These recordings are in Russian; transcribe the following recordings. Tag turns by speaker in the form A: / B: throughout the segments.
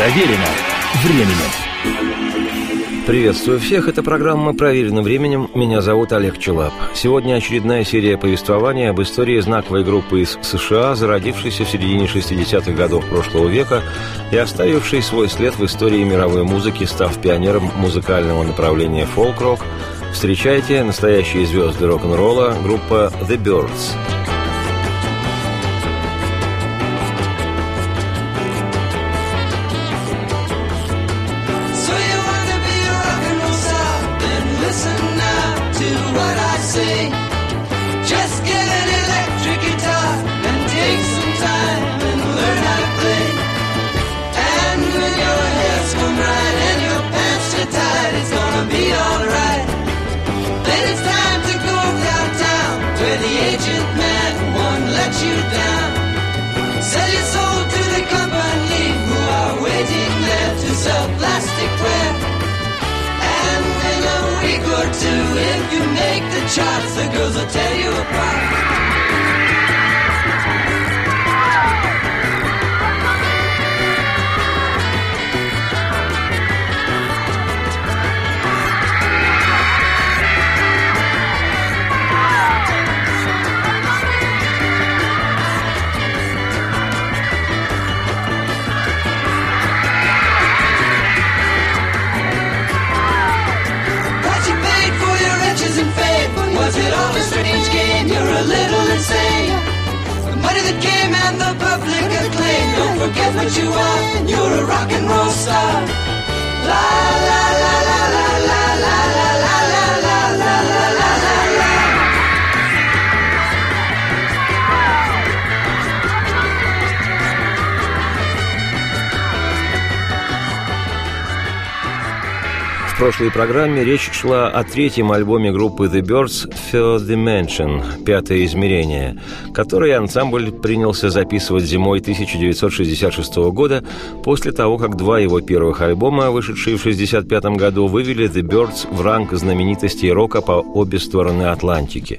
A: Проверено временем.
B: Приветствую всех, это программа «Проверено временем». Меня зовут Олег Челап. Сегодня очередная серия повествования об истории знаковой группы из США, зародившейся в середине 60-х годов прошлого века и оставившей свой след в истории мировой музыки, став пионером музыкального направления фолк-рок. Встречайте настоящие звезды рок-н-ролла, группа «The Birds». Прошлой программе речь шла о третьем альбоме группы The Birds «Third Dimension» «Пятое измерение», который ансамбль принялся записывать зимой 1966 года после того, как два его первых альбома, вышедшие в 1965 году, вывели The Birds в ранг знаменитостей рока по обе стороны Атлантики.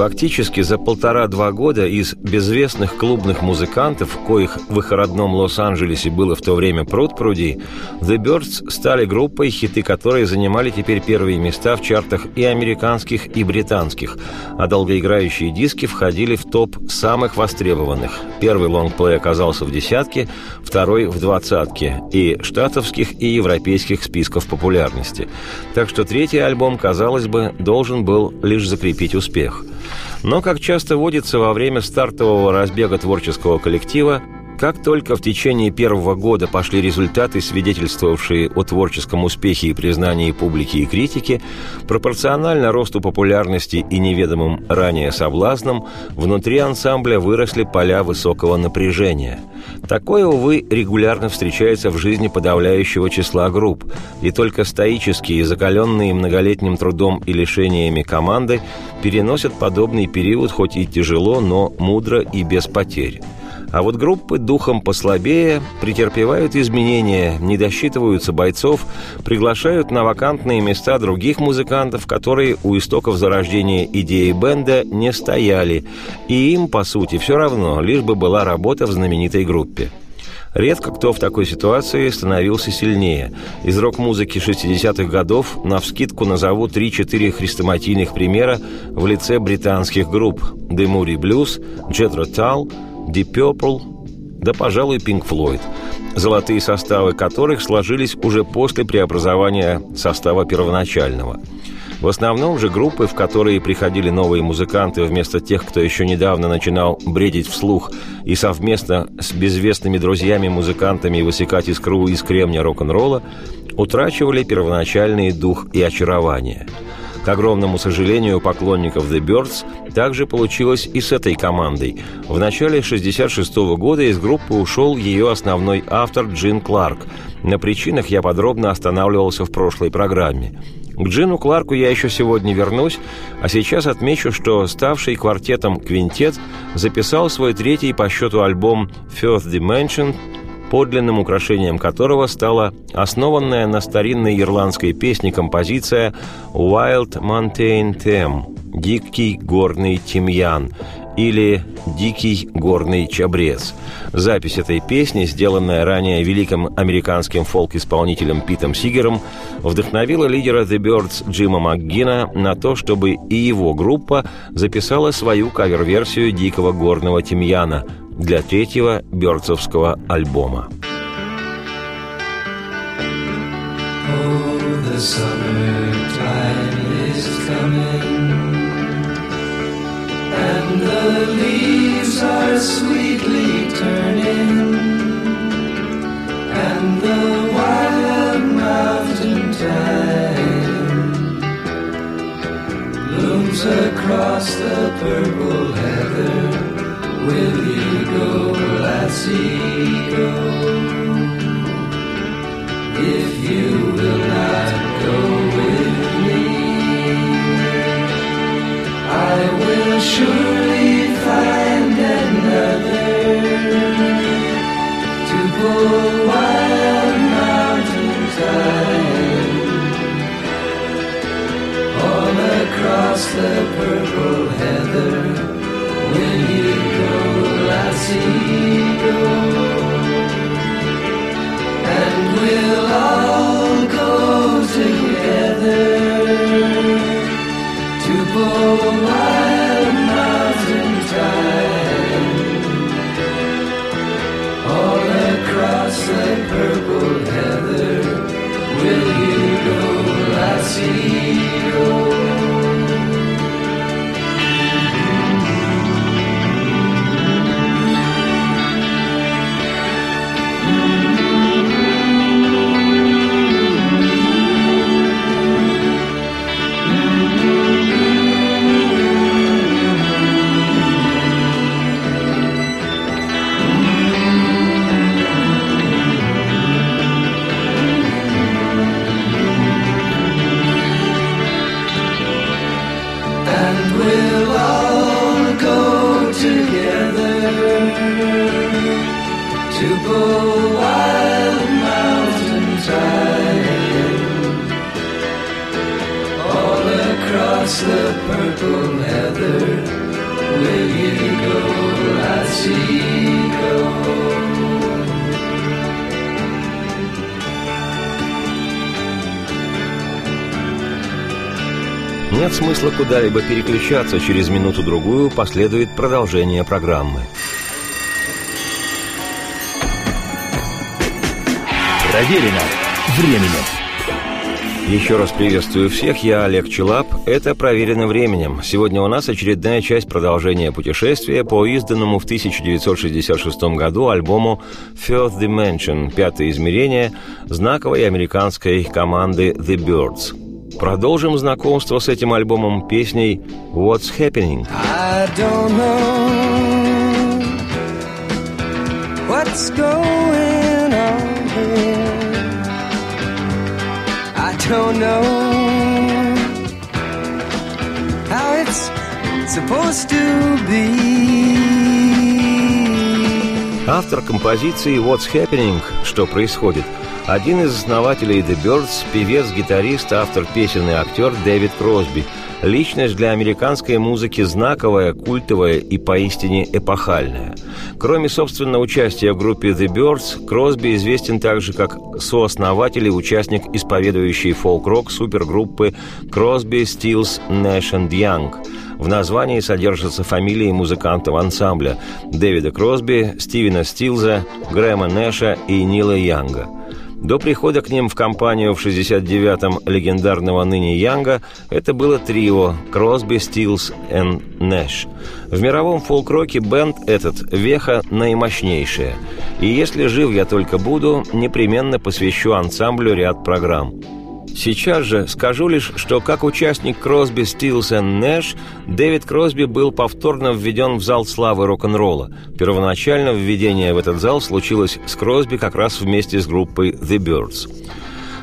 B: Фактически за полтора-два года из безвестных клубных музыкантов, коих в их родном Лос-Анджелесе было в то время пруд-пруди, The Birds стали группой, хиты которой занимали теперь первые места в чартах и американских, и британских, а долгоиграющие диски входили в топ самых востребованных. Первый лонгплей оказался в десятке, второй в двадцатке и штатовских, и европейских списков популярности. Так что третий альбом, казалось бы, должен был лишь закрепить успех. Но, как часто водится во время стартового разбега творческого коллектива, как только в течение первого года пошли результаты, свидетельствовавшие о творческом успехе и признании публики и критики, пропорционально росту популярности и неведомым ранее соблазнам, внутри ансамбля выросли поля высокого напряжения. Такое, увы, регулярно встречается в жизни подавляющего числа групп, и только стоические, закаленные многолетним трудом и лишениями команды переносят подобный период хоть и тяжело, но мудро и без потерь. А вот группы духом послабее претерпевают изменения, не досчитываются бойцов, приглашают на вакантные места других музыкантов, которые у истоков зарождения идеи бенда не стояли, и им, по сути, все равно, лишь бы была работа в знаменитой группе. Редко кто в такой ситуации становился сильнее. Из рок-музыки 60-х годов навскидку назову 3-4 хрестоматийных примера в лице британских групп «The Moody Blues», «Jethro Tull», Deep Purple, да, пожалуй, Pink Floyd, золотые составы которых сложились уже после преобразования состава первоначального. В основном же группы, в которые приходили новые музыканты вместо тех, кто еще недавно начинал бредить вслух и совместно с безвестными друзьями-музыкантами высекать искру из кремня рок-н-ролла, утрачивали первоначальный дух и очарование – к огромному сожалению поклонников The Birds также получилось и с этой командой. В начале 1966 года из группы ушел ее основной автор Джин Кларк. На причинах я подробно останавливался в прошлой программе. К Джину Кларку я еще сегодня вернусь, а сейчас отмечу, что ставший квартетом «Квинтет» записал свой третий по счету альбом «First Dimension», подлинным украшением которого стала основанная на старинной ирландской песне композиция «Wild Mountain Theme» – «Дикий горный тимьян», или «Дикий горный чабрец». Запись этой песни, сделанная ранее великим американским фолк-исполнителем Питом Сигером, вдохновила лидера The Birds Джима МакГина на то, чтобы и его группа записала свою кавер-версию «Дикого горного тимьяна» для третьего бёрдсовского альбома.
C: Oh, the summertime is coming, and the leaves are sweetly turning, and the wild mountain thyme blooms across the purple heather. Will you go, if you will not go with me. I will surely find another to pull wild all across the purple heather. Will
B: Нет смысла куда-либо переключаться, через минуту-другую последует продолжение программы.
A: Проверено временем.
B: Еще раз приветствую всех, я Олег Челап. Это «Проверено временем». Сегодня у нас очередная часть продолжения путешествия по изданному в 1966 году альбому «Fourth Dimension» «Пятое измерение» знаковой американской команды «The Birds». Продолжим знакомство с этим альбомом песней «What's Happening».
C: I don't know what's going don't know how it's supposed to be.
B: Автор композиции «What's Happening» «Что происходит» один из основателей The Birds, певец, гитарист, автор песен и актер Дэвид Кросби. Личность для американской музыки знаковая, культовая и поистине эпохальная. Кроме, собственно, участия в группе The Birds, Кросби известен также как сооснователь и участник исповедующей фолк-рок супергруппы Crosby, Stills, Nash Young. В названии содержатся фамилии музыкантов ансамбля Дэвида Кросби, Стивена Стилза, Грэма Нэша и Нила Янга – до прихода к ним в компанию в 69-м легендарного ныне Янга это было трио Кросби, Стилс и Нэш. В мировом фолк-роке бенд этот веха наимощнейшая. И если жив я только буду, непременно посвящу ансамблю ряд программ. Сейчас же скажу лишь, что как участник Кросби, Стилс и Нэш, Дэвид Кросби был повторно введен в зал славы рок-н-ролла. Первоначально введение в этот зал случилось с Кросби как раз вместе с группой The Birds.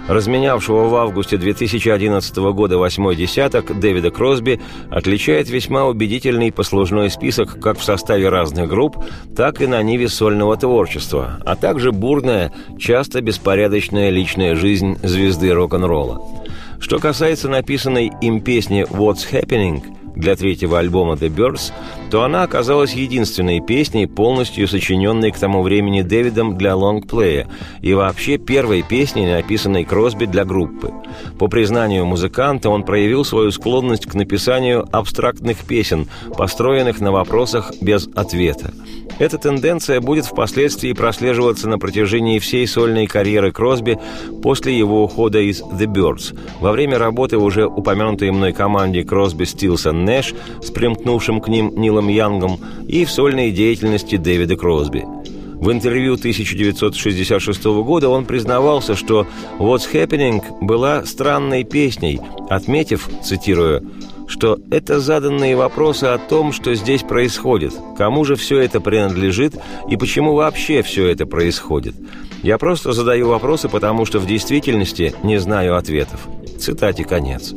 B: Разменявшего в августе 2011 года восьмой десяток Дэвида Кросби отличает весьма убедительный послужной список как в составе разных групп, так и на ниве сольного творчества, а также бурная, часто беспорядочная личная жизнь звезды рок-н-ролла. Что касается написанной им песни «What's Happening», для третьего альбома The Birds, то она оказалась единственной песней, полностью сочиненной к тому времени Дэвидом для лонгплея, и вообще первой песней, написанной Кросби для группы. По признанию музыканта, он проявил свою склонность к написанию абстрактных песен, построенных на вопросах без ответа. Эта тенденция будет впоследствии прослеживаться на протяжении всей сольной карьеры Кросби после его ухода из The Birds. Во время работы уже упомянутой мной команде Кросби, Стилс и Нэш с примкнувшим к ним Нилом Янгом и в сольной деятельности Дэвида Кросби. В интервью 1966 года он признавался, что «What's Happening» была странной песней, отметив, цитирую, что это заданные вопросы о том, что здесь происходит, кому же все это принадлежит и почему вообще все это происходит. Я просто задаю вопросы, потому что в действительности не знаю ответов. Цитате конец.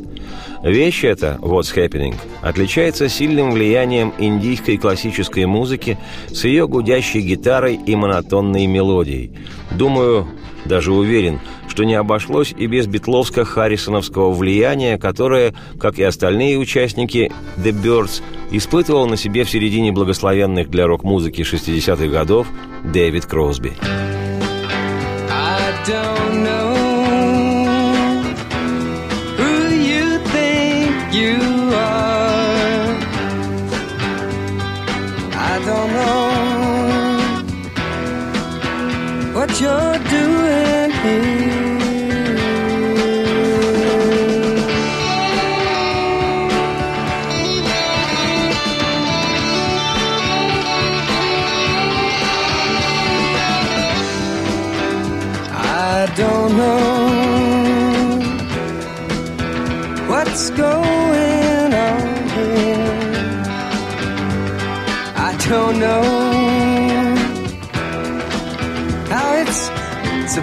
B: Вещь эта, What's Happening, отличается сильным влиянием индийской классической музыки с ее гудящей гитарой и монотонной мелодией. Думаю, даже уверен, что не обошлось и без битловско-харрисоновского влияния, которое, как и остальные участники The Birds, испытывал на себе в середине благословенных для рок-музыки 60-х годов Дэвид Кросби.
D: You're doing pain.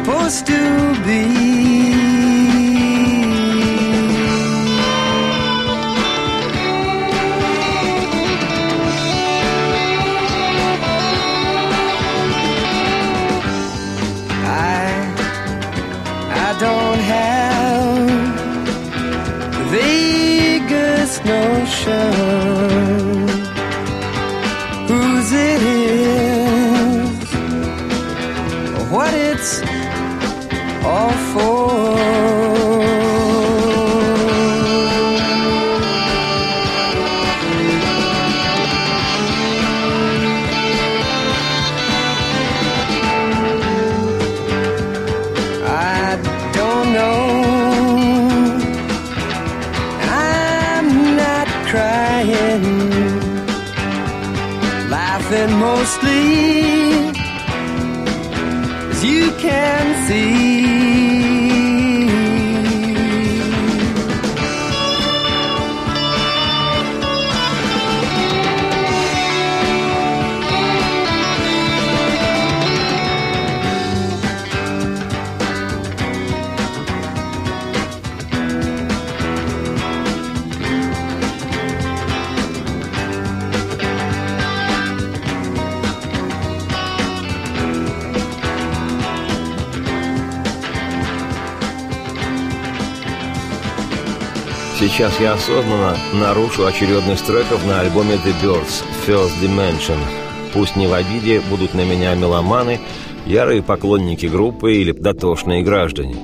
D: Supposed to be. I I don't have the vaguest notion whose it is or what it's all four.
B: Сейчас я осознанно нарушу очередность треков на альбоме The Birds First Dimension. Пусть не в обиде будут на меня меломаны, ярые поклонники группы или дотошные граждане.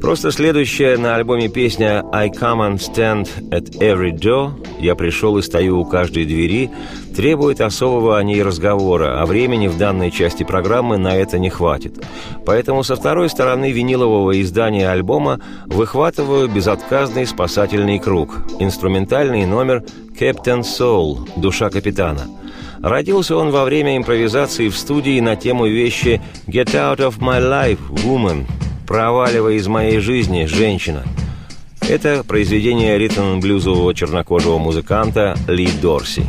B: Просто следующая на альбоме песня «I come and stand at every door» «Я пришел и стою у каждой двери» требует особого о ней разговора, а времени в данной части программы на это не хватит. Поэтому со второй стороны винилового издания альбома выхватываю безотказный спасательный круг, инструментальный номер «Captain Soul» «Душа капитана». Родился он во время импровизации в студии на тему вещи «Get out of my life, woman» «Проваливай из моей жизни, женщина». Это произведение ритм-блюзового чернокожего музыканта Ли Дорси.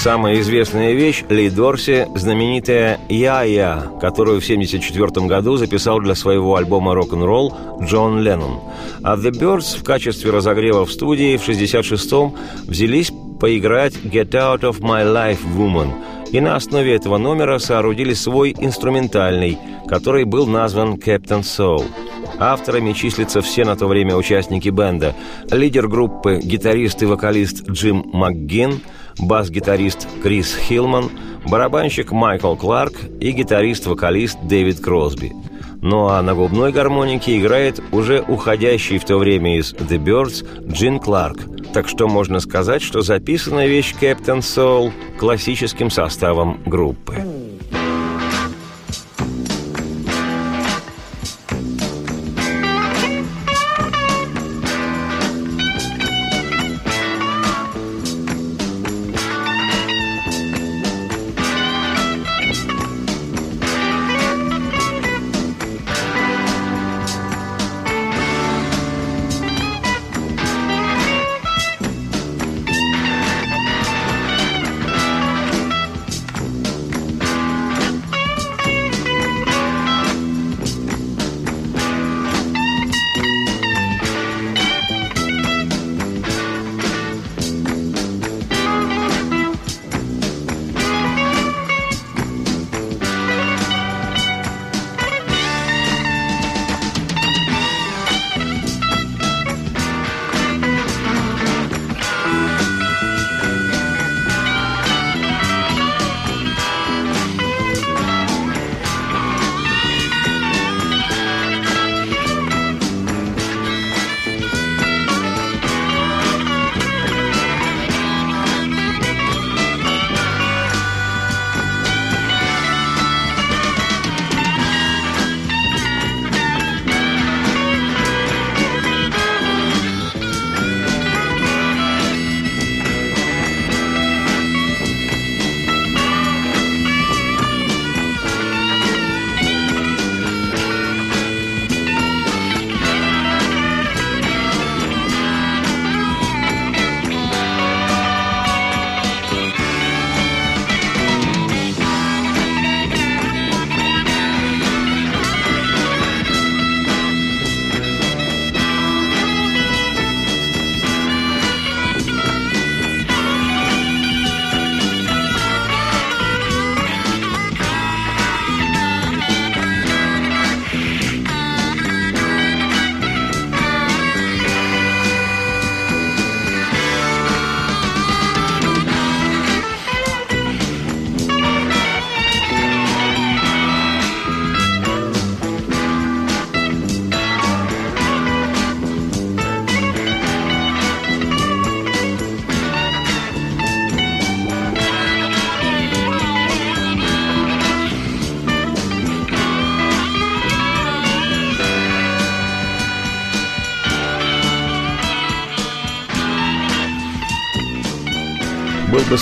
B: Самая известная вещь Ли знаменитая «Я-Я», которую в 1974 году записал для своего альбома «Рок-н-ролл» Джон Леннон. А The Birds в качестве разогрева в студии в 1966-м взялись поиграть «Get Out of My Life, Woman», и на основе этого номера соорудили свой инструментальный, который был назван «Captain Soul». Авторами числятся все на то время участники бенда. Лидер группы – гитарист и вокалист Джим МакГин, бас-гитарист Крис Хилман, барабанщик Майкл Кларк и гитарист-вокалист Дэвид Кросби. Ну а на губной гармонике играет уже уходящий в то время из The Birds Джин Кларк. Так что можно сказать, что записана вещь Captain Soul классическим составом группы.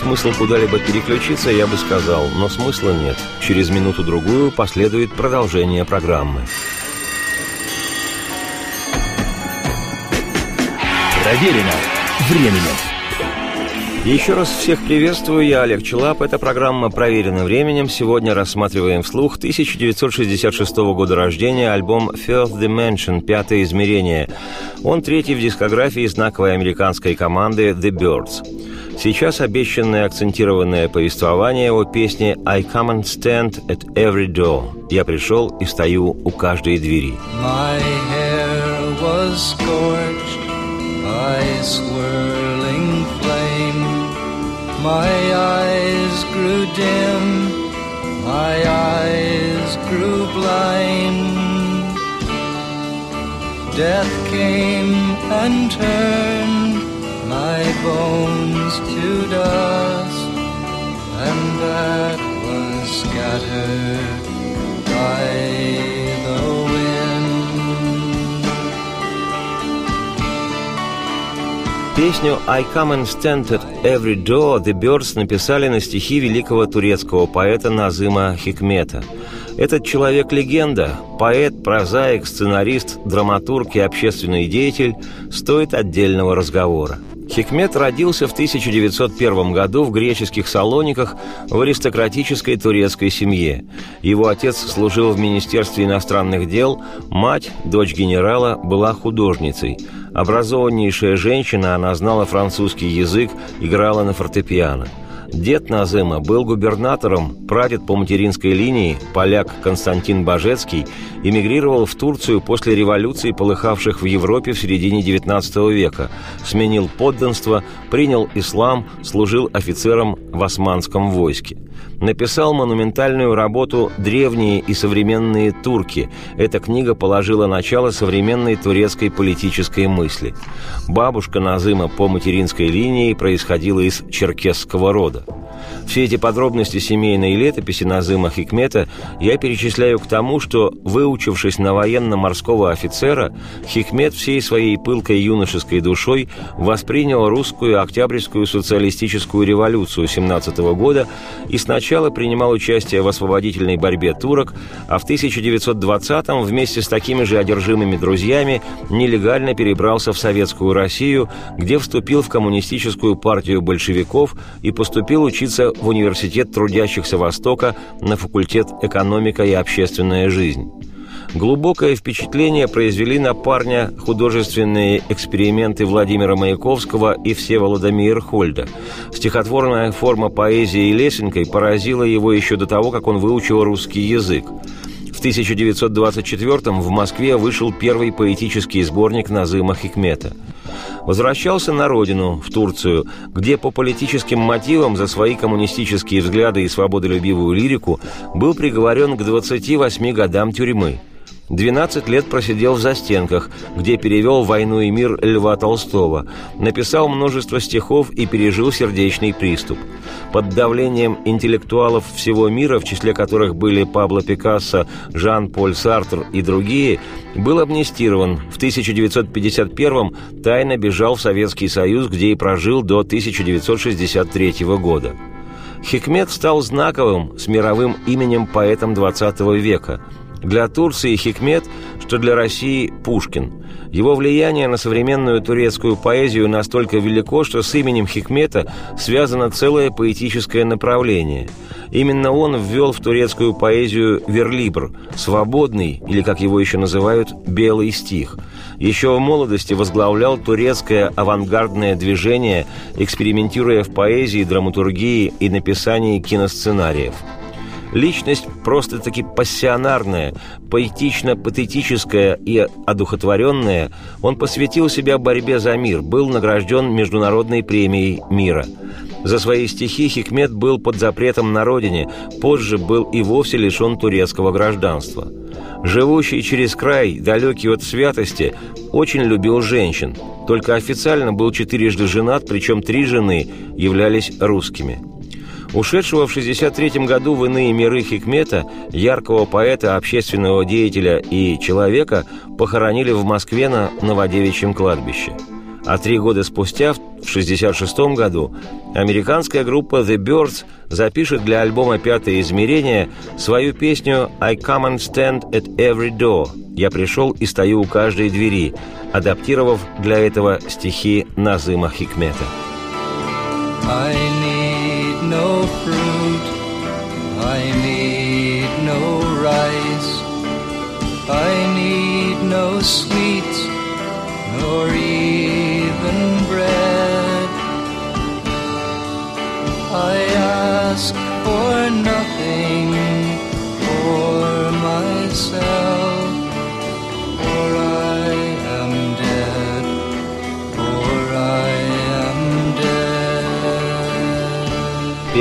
B: Смысл куда-либо переключиться, я бы сказал, но смысла нет. Через минуту-другую последует продолжение программы.
A: Проверено временем.
B: Еще раз всех приветствую, я Олег Челап. Эта программа «Проверена временем». Сегодня рассматриваем вслух 1966 года рождения альбом «First Dimension» «Пятое измерение». Он третий в дискографии знаковой американской команды «The Birds». Сейчас обещанное акцентированное повествование о песне «I come and stand at every door». «Я пришел и стою у каждой двери».
C: My hair was scorched swirling flame. My eyes grew dim, my eyes grew blind. Death came and turned my bones to dust, and that was scattered by
B: Песню «I come and stand at every door» The Birds написали на стихи великого турецкого поэта Назыма Хикмета. Этот человек-легенда, поэт, прозаик, сценарист, драматург и общественный деятель стоит отдельного разговора. Хикмет родился в 1901 году в греческих Салониках в аристократической турецкой семье. Его отец служил в Министерстве иностранных дел, мать, дочь генерала, была художницей. Образованнейшая женщина, она знала французский язык, играла на фортепиано. Дед Назыма был губернатором, прадед по материнской линии, поляк Константин Бажецкий, эмигрировал в Турцию после революции, полыхавших в Европе в середине XIX века, сменил подданство, принял ислам, служил офицером в османском войске. Написал монументальную работу «Древние и современные турки». Эта книга положила начало современной турецкой политической мысли. Бабушка Назыма по материнской линии происходила из черкесского рода. Все эти подробности семейной летописи Назыма Хикмета я перечисляю к тому, что, выучившись на военно-морского офицера, Хикмет всей своей пылкой юношеской душой воспринял русскую октябрьскую социалистическую революцию 17 года и сначала принимал участие в освободительной борьбе турок, а в 1920-м вместе с такими же одержимыми друзьями нелегально перебрался в Советскую Россию, где вступил в коммунистическую партию большевиков и поступил учиться в Университет трудящихся Востока на факультет «Экономика и общественная жизнь». Глубокое впечатление произвели на парня художественные эксперименты Владимира Маяковского и Всеволода Мейерхольда. Стихотворная форма поэзии лесенкой поразила его еще до того, как он выучил русский язык. В 1924 в Москве вышел первый поэтический сборник Назыма Хикмета. Возвращался на родину, в Турцию, где по политическим мотивам за свои коммунистические взгляды и свободолюбивую лирику был приговорен к 28 годам тюрьмы – 12 лет просидел в застенках, где перевел «Войну и мир» Льва Толстого, написал множество стихов и пережил сердечный приступ. Под давлением интеллектуалов всего мира, в числе которых были Пабло Пикассо, Жан-Поль Сартр и другие, был амнистирован. В 1951-м тайно бежал в Советский Союз, где и прожил до 1963 года. Хикмет стал знаковым с мировым именем поэтом XX века – для Турции Хикмет, что для России Пушкин. Его влияние на современную турецкую поэзию настолько велико, что с именем Хикмета связано целое поэтическое направление. Именно он ввел в турецкую поэзию верлибр – свободный, или, как его еще называют, белый стих. Еще в молодости возглавлял турецкое авангардное движение, экспериментируя в поэзии, драматургии и написании киносценариев – Личность просто-таки пассионарная, поэтично-патетическая и одухотворенная, он посвятил себя борьбе за мир, был награжден Международной премией мира. За свои стихи Хикмет был под запретом на родине, позже был и вовсе лишен турецкого гражданства. Живущий через край, далекий от святости, очень любил женщин. Только официально был четырежды женат, причем три жены являлись русскими – Ушедшего в 63 году в иные миры Хикмета, яркого поэта, общественного деятеля и человека, похоронили в Москве на Новодевичьем кладбище. А три года спустя, в 66 году, американская группа The Birds запишет для альбома «Пятое измерение» свою песню «I come and stand at every door» «Я пришел и стою у каждой двери», адаптировав для этого стихи Назыма Хикмета.
C: I no fruit, I need no rice, I need no sweets, nor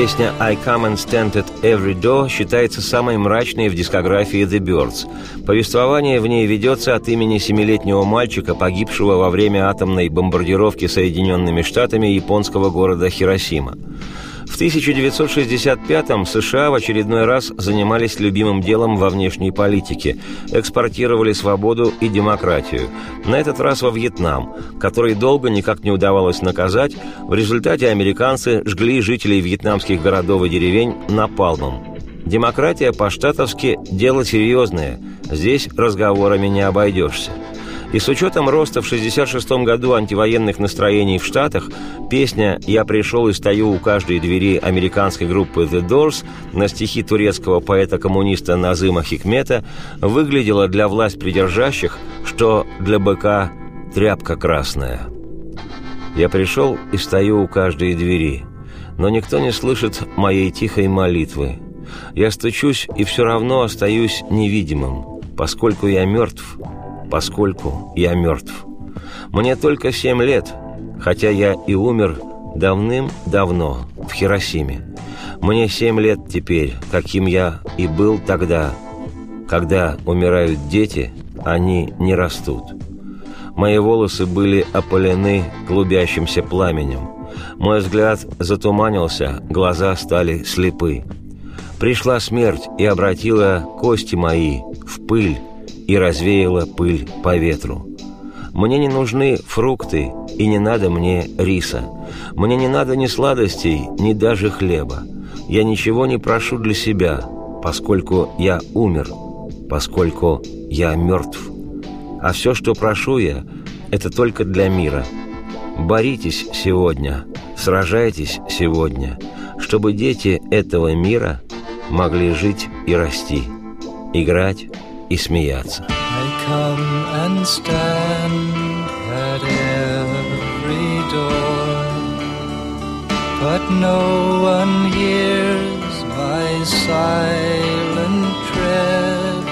B: Песня «I come and stand at every door» считается самой мрачной в дискографии The Birds. Повествование в ней ведется от имени семилетнего мальчика, погибшего во время атомной бомбардировки Соединенными Штатами японского города Хиросима. В 1965-м США в очередной раз занимались любимым делом во внешней политике – экспортировали свободу и демократию. На этот раз во Вьетнам, который долго никак не удавалось наказать, в результате американцы жгли жителей вьетнамских городов и деревень напалмом. Демократия по-штатовски – дело серьезное, здесь разговорами не обойдешься. И с учетом роста в 1966 году антивоенных настроений в Штатах, песня «Я пришел и стою у каждой двери» американской группы The Doors на стихи турецкого поэта-коммуниста Назыма Хикмета выглядела для власть придержащих, что для быка тряпка красная. Я пришел и стою у каждой двери, но никто не слышит моей тихой молитвы. Я стучусь и все равно остаюсь невидимым, поскольку я мертв, поскольку я мертв. Мне только семь лет, хотя я и умер давным-давно в Хиросиме. Мне семь лет теперь, каким я и был тогда. Когда умирают дети, они не растут. Мои волосы были опалены клубящимся пламенем. Мой взгляд затуманился, глаза стали слепы. Пришла смерть и обратила кости мои в пыль, и развеяла пыль по ветру. Мне не нужны фрукты, и не надо мне риса. Мне не надо ни сладостей, ни даже хлеба. Я ничего не прошу для себя, поскольку я умер, поскольку я мертв. А все, что прошу я, это только для мира. Боритесь сегодня, сражайтесь сегодня, чтобы дети этого мира могли жить и расти, играть и смеяться.
C: I come and stand at every door, but no one hears my silent tread.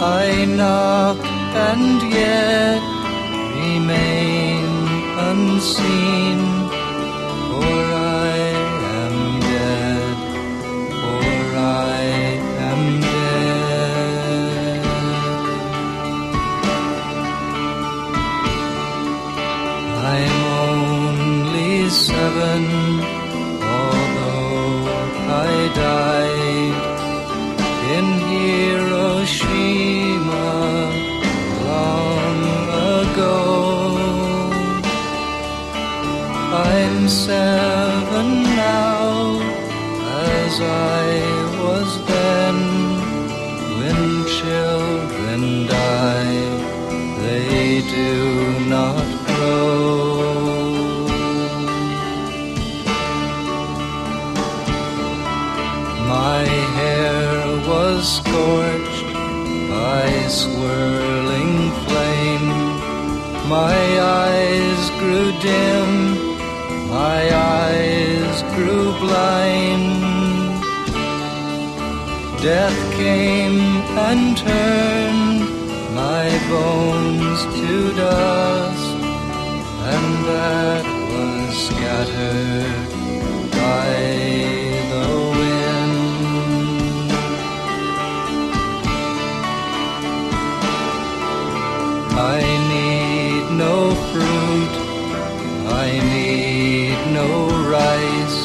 C: I knock and yet remain unseen, Died in Hiroshima long ago. I'm seven now, as I scorched by swirling flame. My eyes grew dim, my eyes grew blind. Death came and turned my bones to dust, and that was scattered by no fruit, I need no rice,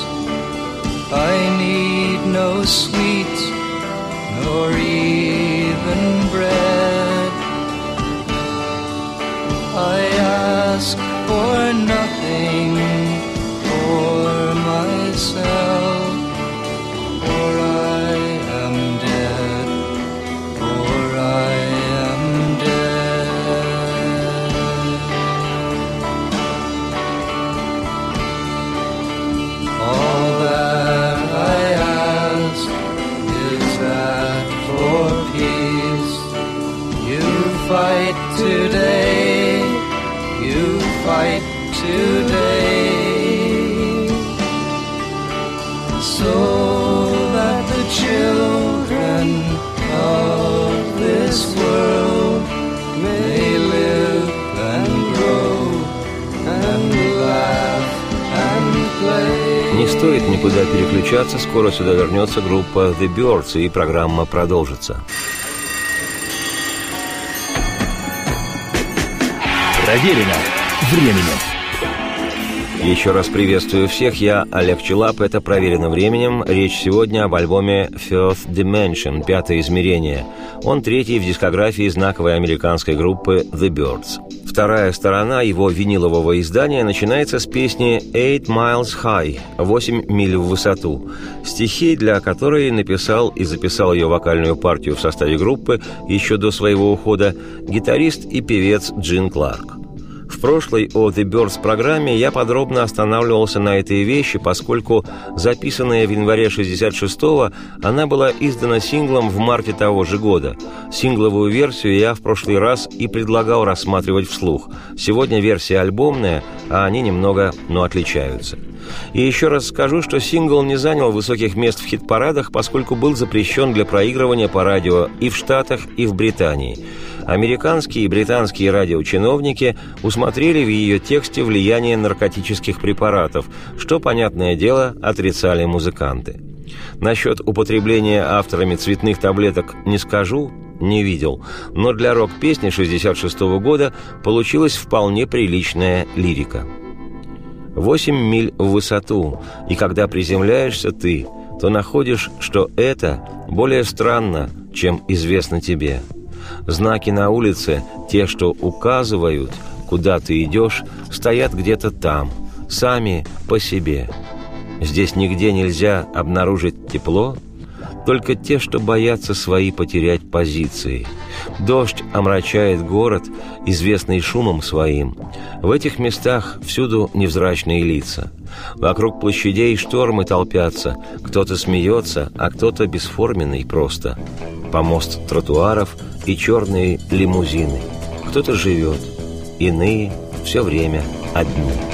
C: I need no sweets, nor even bread. I ask for today, you fight today, so that the children of this world may live and grow and laugh and play.
B: Не стоит никуда переключаться, скоро сюда вернется группа The Birds, и программа продолжится.
A: Проверено временем.
B: Еще раз приветствую всех, я Олег Челап, это «Проверено временем». Речь сегодня об альбоме «Fourth Dimension» – «Пятое измерение». Он третий в дискографии знаковой американской группы «The Birds». Вторая сторона его винилового издания начинается с песни «Eight Miles High» – «Восемь миль в высоту», стихи для которой написал и записал ее вокальную партию в составе группы еще до своего ухода гитарист и певец Джин Кларк. Прошлой о The Birds программе я подробно останавливался на этой вещи, поскольку записанная в январе 66-го, она была издана синглом в марте того же года. Сингловую версию я в прошлый раз и предлагал рассматривать вслух. Сегодня версия альбомная, а они немного, но отличаются. И еще раз скажу, что сингл не занял высоких мест в хит-парадах, поскольку был запрещен для проигрывания по радио и в Штатах, и в Британии. Американские и британские радиочиновники усмотрели в ее тексте влияние наркотических препаратов, что, понятное дело, отрицали музыканты. Насчет употребления авторами цветных таблеток не скажу, не видел, но для рок-песни 66 -го года получилась вполне приличная лирика. Восемь миль в высоту, и когда приземляешься ты, то находишь, что это более странно, чем известно тебе. Знаки на улице, те, что указывают, куда ты идешь, стоят где-то там, сами по себе. Здесь нигде нельзя обнаружить тепло, только те, что боятся свои потерять позиции. Дождь омрачает город, известный шумом своим. В этих местах всюду невзрачные лица. Вокруг площадей штормы толпятся, кто-то смеется, а кто-то бесформенный просто. Помост тротуаров и черные лимузины. Кто-то живет, иные все время одни.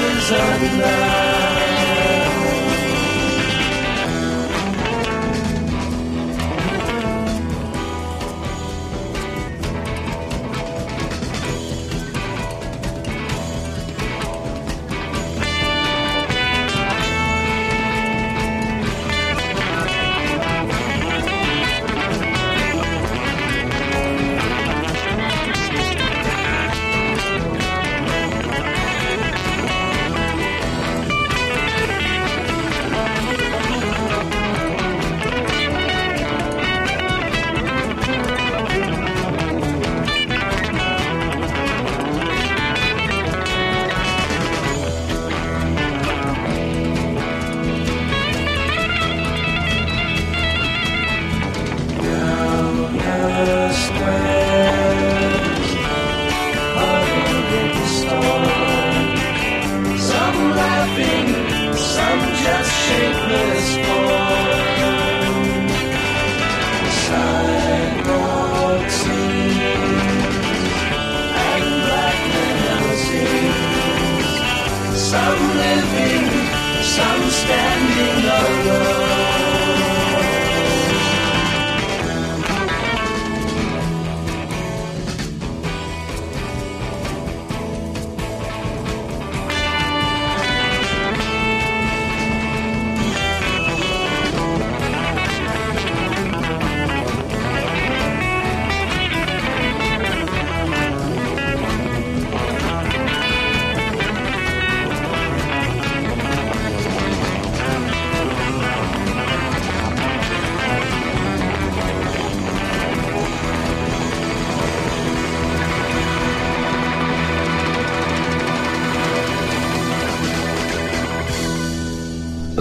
C: voices of love.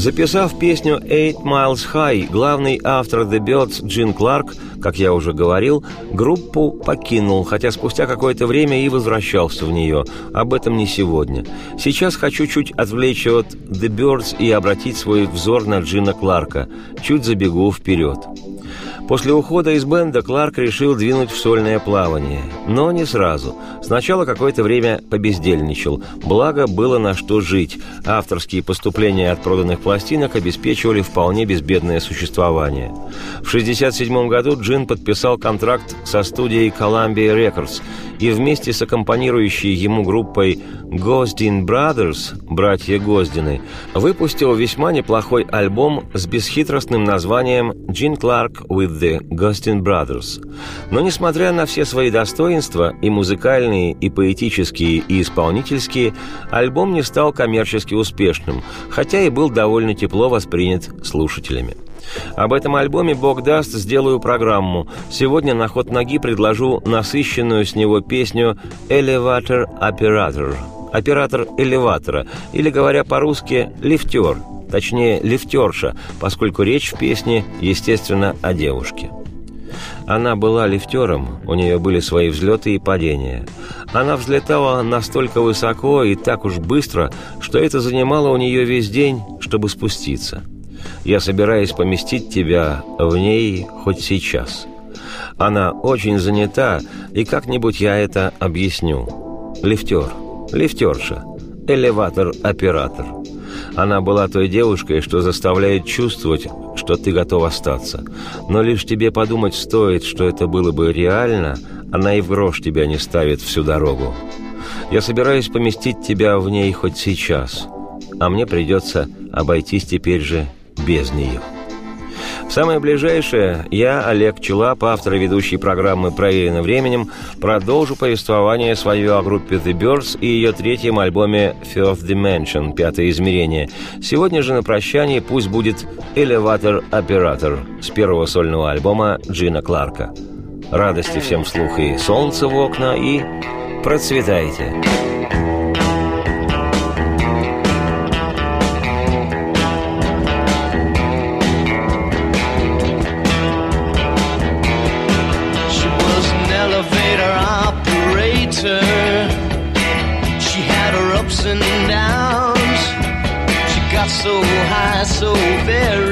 B: Записав песню «Eight Miles High», главный автор The Birds Джин Кларк, как я уже говорил, группу покинул, хотя спустя какое-то время и возвращался в нее. Об этом не сегодня. Сейчас хочу чуть отвлечь от The Birds и обратить свой взор на Джина Кларка. Чуть забегу вперед. После ухода из бенда Кларк решил двинуть в сольное плавание. Но не сразу. Сначала какое-то время побездельничал. Благо, было на что жить. Авторские поступления от проданных пластинок обеспечивали вполне безбедное существование. В 1967 году Джин подписал контракт со студией Columbia Records и вместе с аккомпанирующей ему группой Гостин Brothers, братья Гоздины, выпустил весьма неплохой альбом с бесхитростным названием «Джин Кларк with the Гостин Brothers». Но несмотря на все свои достоинства, и музыкальные, и поэтические, и исполнительские, альбом не стал коммерчески успешным, хотя и был довольно тепло воспринят слушателями. Об этом альбоме, бог даст, сделаю программу. Сегодня на ход ноги предложу насыщенную с него песню «Elevator Operator» оператор элеватора, или, говоря по-русски, лифтер, точнее, лифтерша, поскольку речь в песне, естественно, о девушке. Она была лифтером, у нее были свои взлеты и падения. Она взлетала настолько высоко и так уж быстро, что это занимало у нее весь день, чтобы спуститься. Я собираюсь поместить тебя в ней хоть сейчас. Она очень занята, и как-нибудь я это объясню. Лифтер – Лифтерша. Элеватор-оператор. Она была той девушкой, что заставляет чувствовать, что ты готов остаться. Но лишь тебе подумать стоит, что это было бы реально, она и в грош тебя не ставит всю дорогу. Я собираюсь поместить тебя в ней хоть сейчас, а мне придется обойтись теперь же без нее. В самое ближайшее я, Олег Челап, автор и ведущий программы «Проверено временем», продолжу повествование свое о группе The Birds и ее третьем альбоме «Fourth Dimension» – «Пятое измерение». Сегодня же на прощание пусть будет «Элеватор Оператор» с первого сольного альбома Джина Кларка. Радости всем вслух и солнце в окна, и процветайте!
E: She so very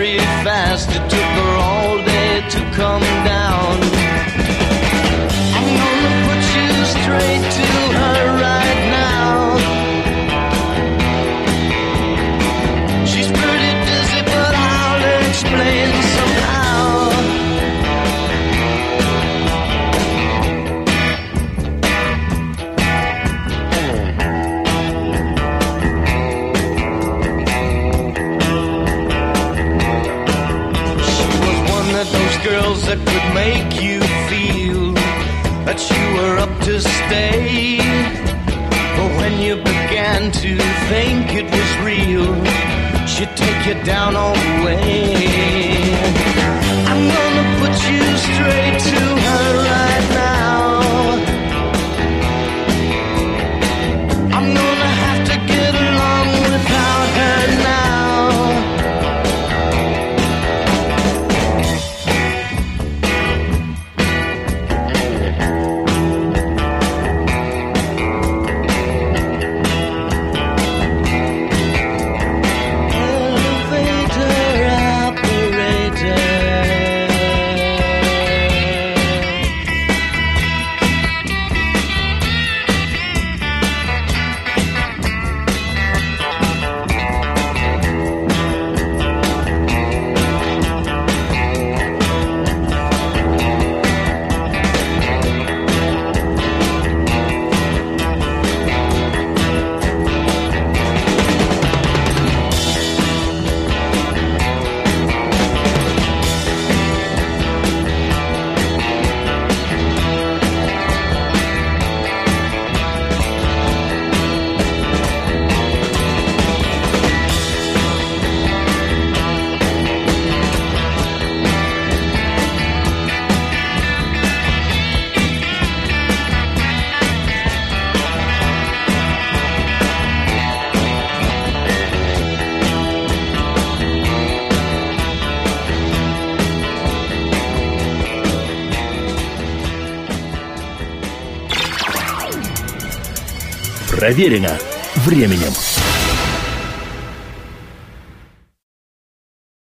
A: Проверено временем.